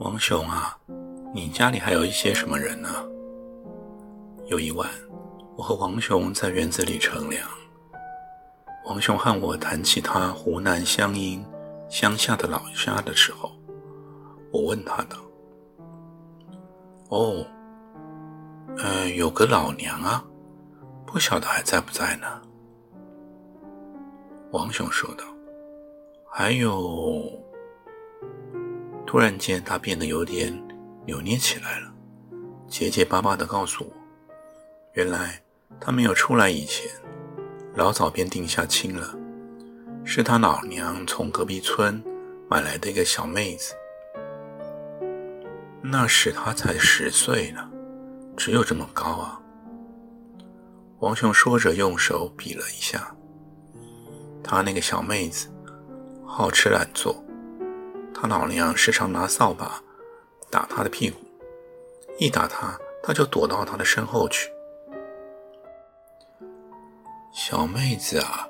王雄啊，你家里还有一些什么人呢？有一晚，我和王雄在园子里乘凉。王雄和我谈起他湖南湘阴乡下的老家的时候，我问他道：“哦，呃，有个老娘啊，不晓得还在不在呢？”王雄说道：“还有。”突然间，他变得有点扭捏起来了，结结巴巴地告诉我：“原来他没有出来以前，老早便定下亲了，是他老娘从隔壁村买来的一个小妹子。那时他才十岁呢，只有这么高啊。”王雄说着，用手比了一下，他那个小妹子好吃懒做。他老娘时常拿扫把打他的屁股，一打他，他就躲到他的身后去。小妹子啊，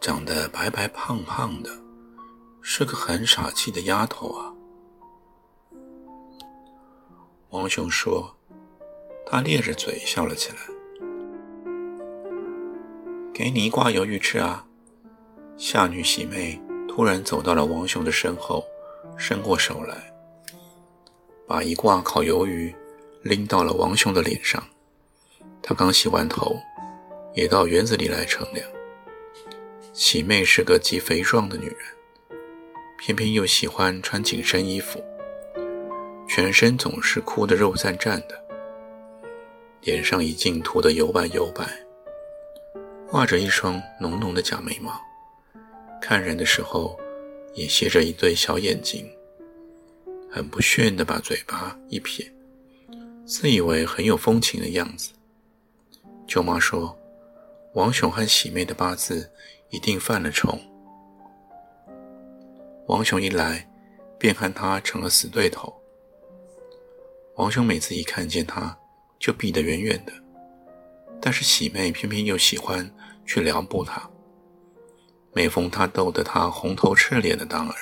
长得白白胖胖的，是个很傻气的丫头啊。王雄说，他咧着嘴笑了起来。给你一挂鱿鱼吃啊！夏女喜妹突然走到了王雄的身后。伸过手来，把一挂烤鱿鱼拎到了王雄的脸上。他刚洗完头，也到园子里来乘凉。喜妹是个极肥壮的女人，偏偏又喜欢穿紧身衣服，全身总是哭得肉绽绽的，脸上一尽涂得油白油白，画着一双浓浓的假眉毛，看人的时候。也斜着一对小眼睛，很不炫的把嘴巴一撇，自以为很有风情的样子。舅妈说：“王雄和喜妹的八字一定犯了冲。”王雄一来，便和他成了死对头。王雄每次一看见他，就避得远远的，但是喜妹偏偏又喜欢去撩拨他。每逢他逗得他红头赤脸的当儿，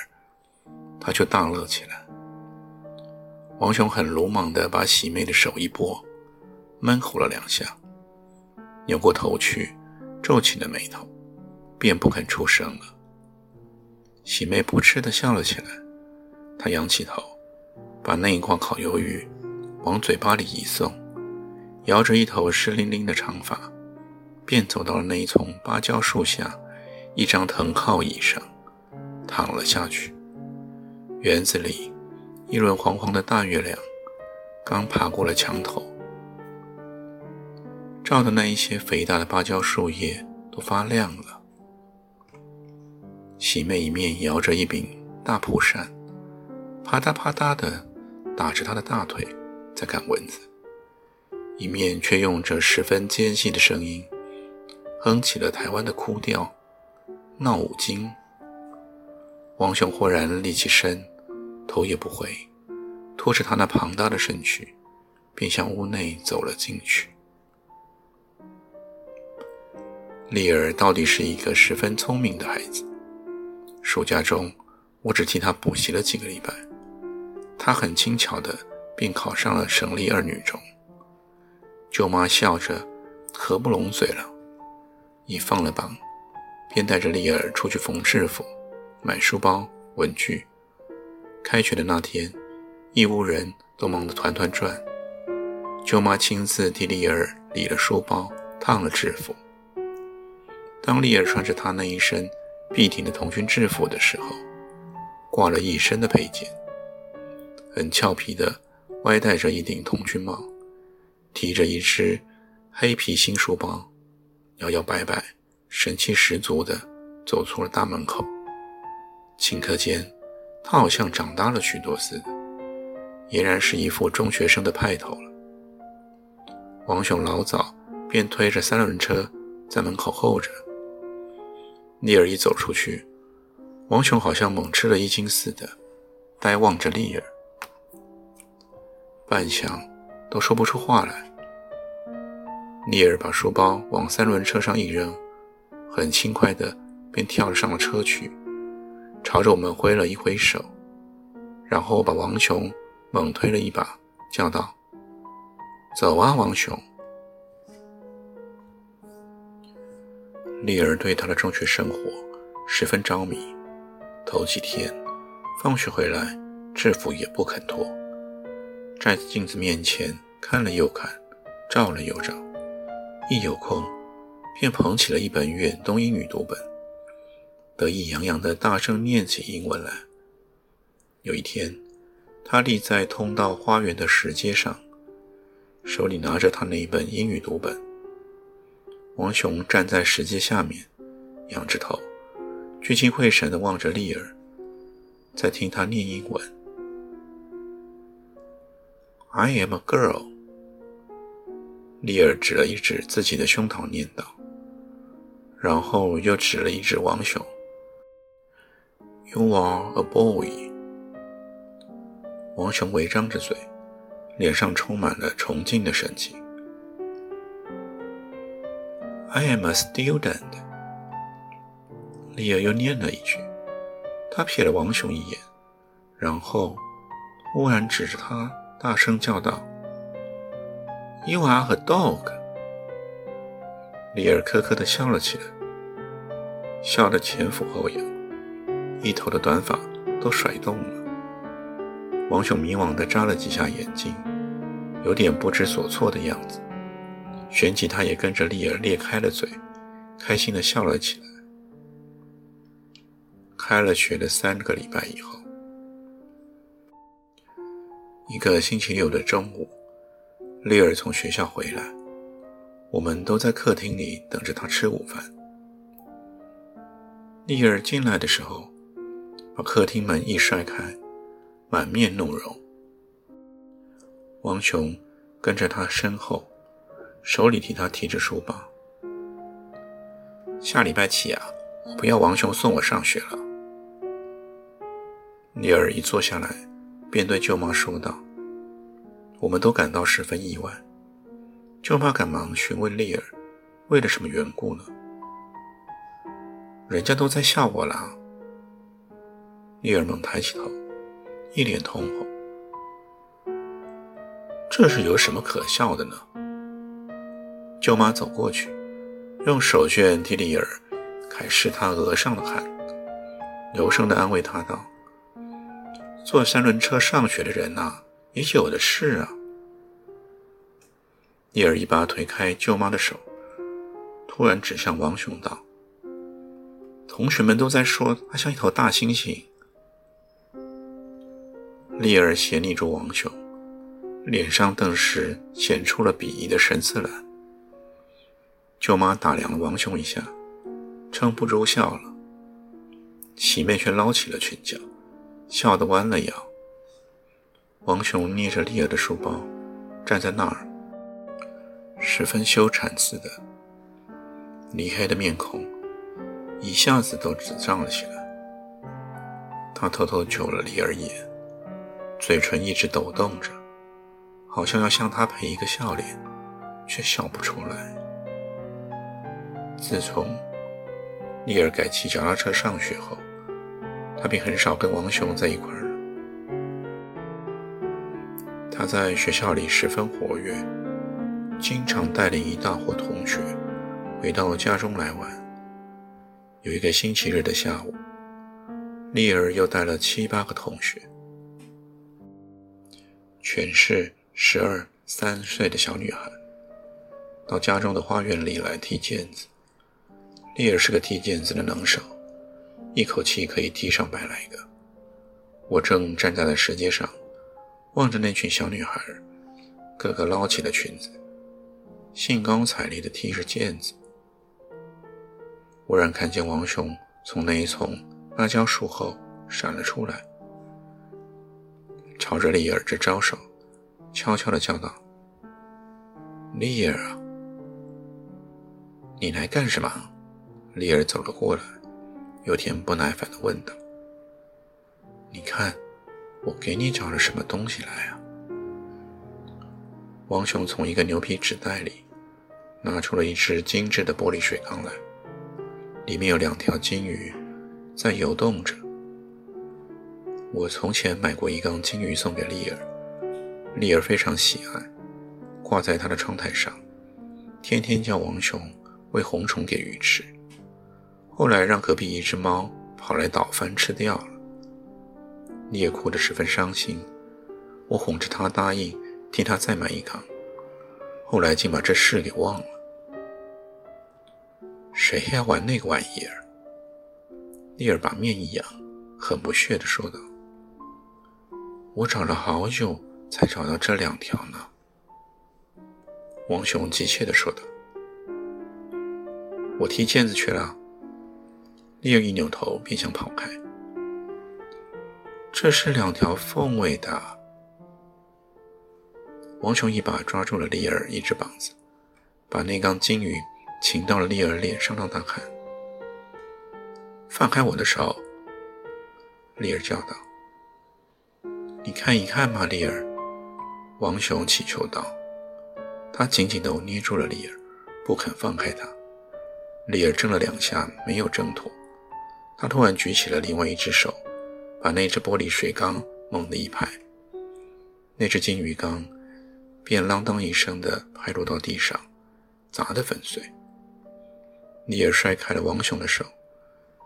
他就大乐起来。王雄很鲁莽地把喜妹的手一拨，闷吼了两下，扭过头去，皱起了眉头，便不肯出声了。喜妹扑哧地笑了起来，她仰起头，把那一块烤鱿鱼往嘴巴里一送，摇着一头湿淋淋的长发，便走到了那一丛芭蕉树下。一张藤靠椅上躺了下去。园子里，一轮黄黄的大月亮刚爬过了墙头，照的那一些肥大的芭蕉树叶都发亮了。喜妹一面摇着一柄大蒲扇，啪嗒啪嗒地打着她的大腿，在赶蚊子，一面却用着十分尖细的声音哼起了台湾的哭调。闹五经，王雄忽然立起身，头也不回，拖着他那庞大的身躯，便向屋内走了进去。丽儿到底是一个十分聪明的孩子。暑假中，我只替他补习了几个礼拜，他很轻巧的便考上了省立二女中。舅妈笑着，合不拢嘴了，已放了榜。便带着丽儿出去缝制服、买书包、文具。开学的那天，一屋人都忙得团团转。舅妈亲自替丽儿理了书包、烫了制服。当丽儿穿着她那一身笔挺的童军制服的时候，挂了一身的配件，很俏皮的歪戴着一顶童军帽，提着一只黑皮新书包，摇摇摆摆。神气十足地走出了大门口，顷刻间，他好像长大了许多似的，俨然是一副中学生的派头了。王雄老早便推着三轮车在门口候着。丽儿一走出去，王雄好像猛吃了一惊似的，呆望着丽儿，半晌都说不出话来。丽儿把书包往三轮车上一扔，很轻快的便跳了上了车去，朝着我们挥了一挥手，然后把王雄猛推了一把，叫道：“走啊，王雄！”丽儿对他的中学生活十分着迷，头几天放学回来，制服也不肯脱，在镜子面前看了又看，照了又照。一有空，便捧起了一本远东英语读本，得意洋洋地大声念起英文来。有一天，他立在通到花园的石阶上，手里拿着他那一本英语读本。王雄站在石阶下面，仰着头，聚精会神地望着丽儿，在听他念英文。I am a girl. 丽儿指了一指自己的胸膛，念道，然后又指了一指王雄。“You are a boy。”王雄微张着嘴，脸上充满了崇敬的神情。“I am a student。”丽儿又念了一句，她瞥了王雄一眼，然后忽然指着他，大声叫道。You are a dog。里尔咯咯地笑了起来，笑得前俯后仰，一头的短发都甩动了。王雄迷惘地眨了几下眼睛，有点不知所措的样子。旋即，他也跟着丽儿裂开了嘴，开心地笑了起来。开了学的三个礼拜以后，一个星期六的中午。丽儿从学校回来，我们都在客厅里等着她吃午饭。丽儿进来的时候，把客厅门一摔开，满面怒容。王雄跟着她身后，手里替她提着书包。下礼拜起啊，我不要王雄送我上学了。丽儿一坐下来，便对舅妈说道。我们都感到十分意外，舅妈赶忙询问丽儿，为了什么缘故呢？人家都在笑我啦。丽儿猛抬起头，一脸通红。这是有什么可笑的呢？舅妈走过去，用手绢替丽儿揩拭她额上的汗，柔声地安慰她道：“坐三轮车上学的人呐。”也有的是啊。叶儿一把推开舅妈的手，突然指向王雄道：“同学们都在说他像一头大猩猩。”丽儿斜睨住王雄，脸上顿时显出了鄙夷的神色来。舅妈打量了王雄一下，撑不住笑了。喜妹却捞起了裙角，笑得弯了腰。王雄捏着丽儿的书包，站在那儿，十分羞惭似的。李黑的面孔一下子都紫胀了起来。他偷偷瞅了李儿一眼，嘴唇一直抖动着，好像要向他赔一个笑脸，却笑不出来。自从丽儿改骑脚踏车上学后，他便很少跟王雄在一块儿。他在学校里十分活跃，经常带领一大伙同学回到家中来玩。有一个星期日的下午，丽儿又带了七八个同学，全是十二三岁的小女孩，到家中的花园里来踢毽子。丽儿是个踢毽子的能手，一口气可以踢上百来个。我正站在了石阶上。望着那群小女孩，个个捞起了裙子，兴高采烈地踢着毽子。忽然看见王雄从那一丛芭蕉树后闪了出来，朝着丽儿直招手，悄悄地叫道：“丽儿啊，你来干什么？”丽儿走了过来，有点不耐烦地问道：“你看，我给你找了什么东西来啊？”王雄从一个牛皮纸袋里拿出了一只精致的玻璃水缸来，里面有两条金鱼在游动着。我从前买过一缸金鱼送给丽儿，丽儿非常喜爱，挂在她的窗台上，天天叫王雄喂红虫给鱼吃。后来让隔壁一只猫跑来捣饭吃掉了，丽儿哭得十分伤心，我哄着她答应。替他再买一缸，后来竟把这事给忘了。谁还玩那个玩意儿？丽儿把面一扬，很不屑地说道：“我找了好久才找到这两条呢。”王雄急切地说道：“我踢毽子去了。”丽儿一扭头便想跑开。这是两条凤尾的。王雄一把抓住了丽儿一只膀子，把那缸金鱼擒到了丽儿脸上，让她看。放开我的手！丽儿叫道。你看一看嘛，丽儿。王雄祈求道。他紧紧地捏住了丽儿，不肯放开她。丽儿挣了两下，没有挣脱。他突然举起了另外一只手，把那只玻璃水缸猛地一拍，那只金鱼缸。便啷当一声的拍落到地上，砸得粉碎。丽儿摔开了王雄的手，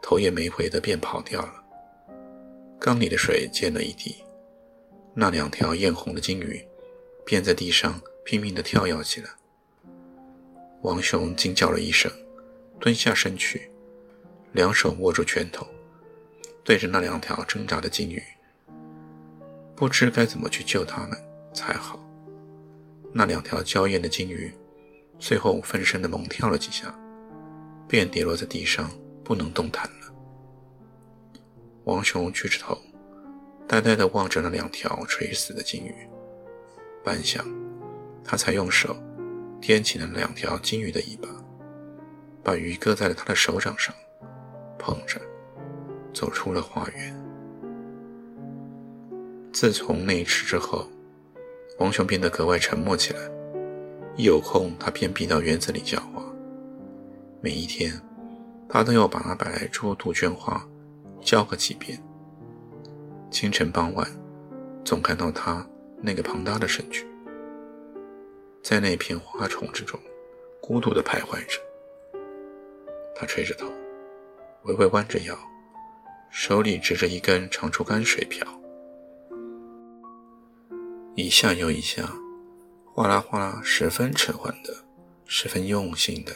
头也没回的便跑掉了。缸里的水溅了一地，那两条艳红的金鱼便在地上拼命的跳跃起来。王雄惊叫了一声，蹲下身去，两手握住拳头，对着那两条挣扎的金鱼，不知该怎么去救它们才好。那两条娇艳的金鱼，最后分身的猛跳了几下，便跌落在地上，不能动弹了。王雄举着头，呆呆地望着那两条垂死的金鱼，半晌，他才用手掂起了两条金鱼的尾巴，把鱼搁在了他的手掌上，捧着，走出了花园。自从那一次之后。王雄变得格外沉默起来，一有空他便避到园子里讲话。每一天，他都要把那百来株杜鹃花浇个几遍。清晨傍晚，总看到他那个庞大的身躯，在那片花丛之中孤独地徘徊着。他垂着头，微微弯着腰，手里执着一根长竹竿水瓢。一下又一下，哗啦哗啦，十分沉缓的，十分用心的，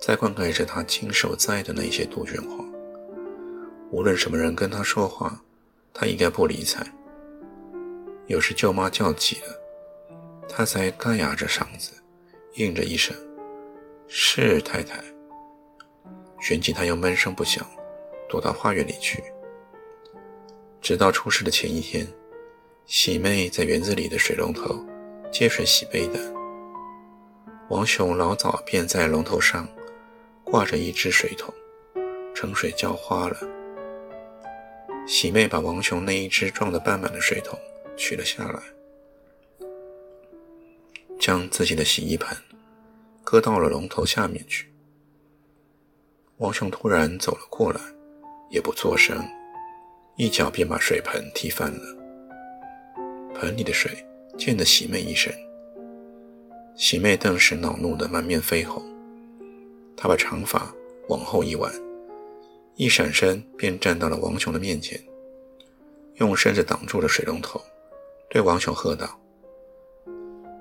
在灌溉着他亲手栽的那些杜鹃花。无论什么人跟他说话，他应该不理睬。有时舅妈叫急了，他才干哑着嗓子，应着一声“是太太”，旋即他又闷声不响，躲到花园里去。直到出事的前一天。喜妹在园子里的水龙头接水洗杯的，王雄老早便在龙头上挂着一只水桶，盛水浇花了。喜妹把王雄那一只装得半满的水桶取了下来，将自己的洗衣盆搁到了龙头下面去。王雄突然走了过来，也不作声，一脚便把水盆踢翻了。盆里的水溅得喜妹一身，喜妹顿时恼怒得满面绯红。她把长发往后一挽，一闪身便站到了王雄的面前，用身子挡住了水龙头，对王雄喝道：“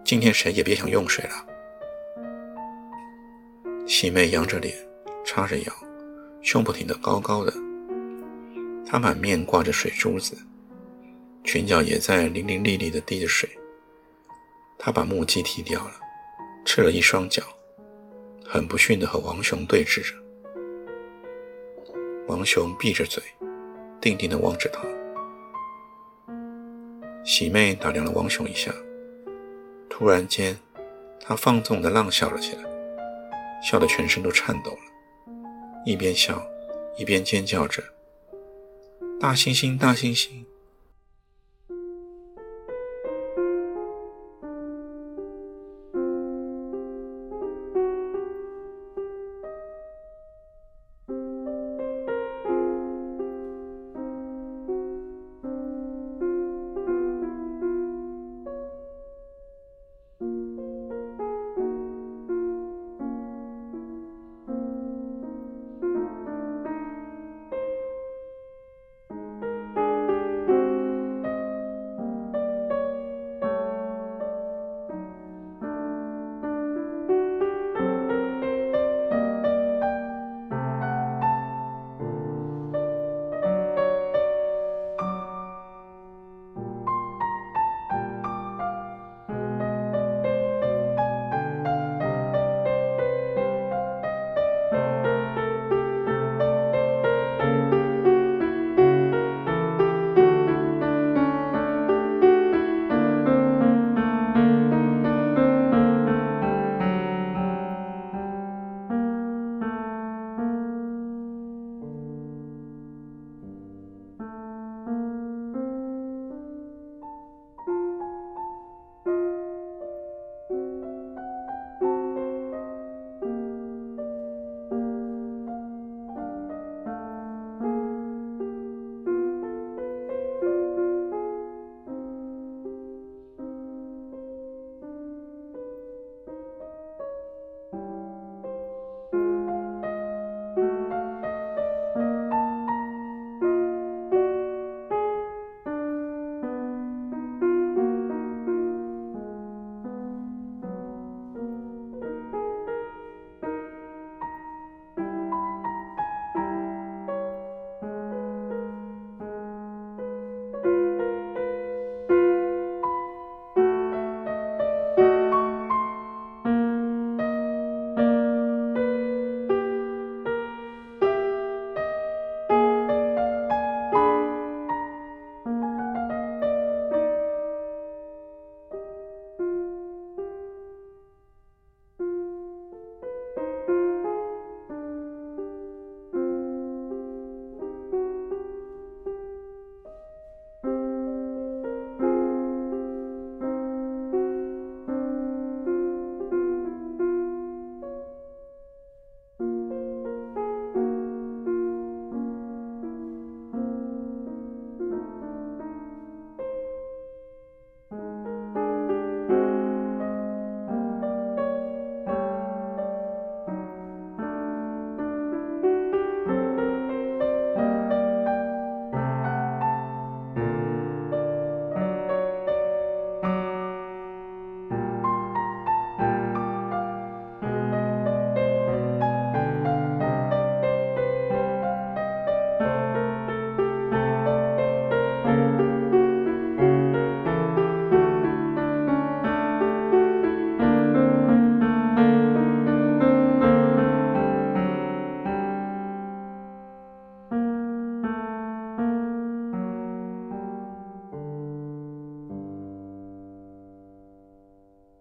今天谁也别想用水了。”喜妹扬着脸，叉着腰，胸脯挺得高高的，她满面挂着水珠子。裙角也在淋淋沥沥地滴着水。他把木屐踢掉了，赤了一双脚，很不逊地和王雄对峙着。王雄闭着嘴，定定地望着他。喜妹打量了王雄一下，突然间，她放纵地浪笑了起来，笑得全身都颤抖了，一边笑一边尖叫着：“大猩猩，大猩猩！”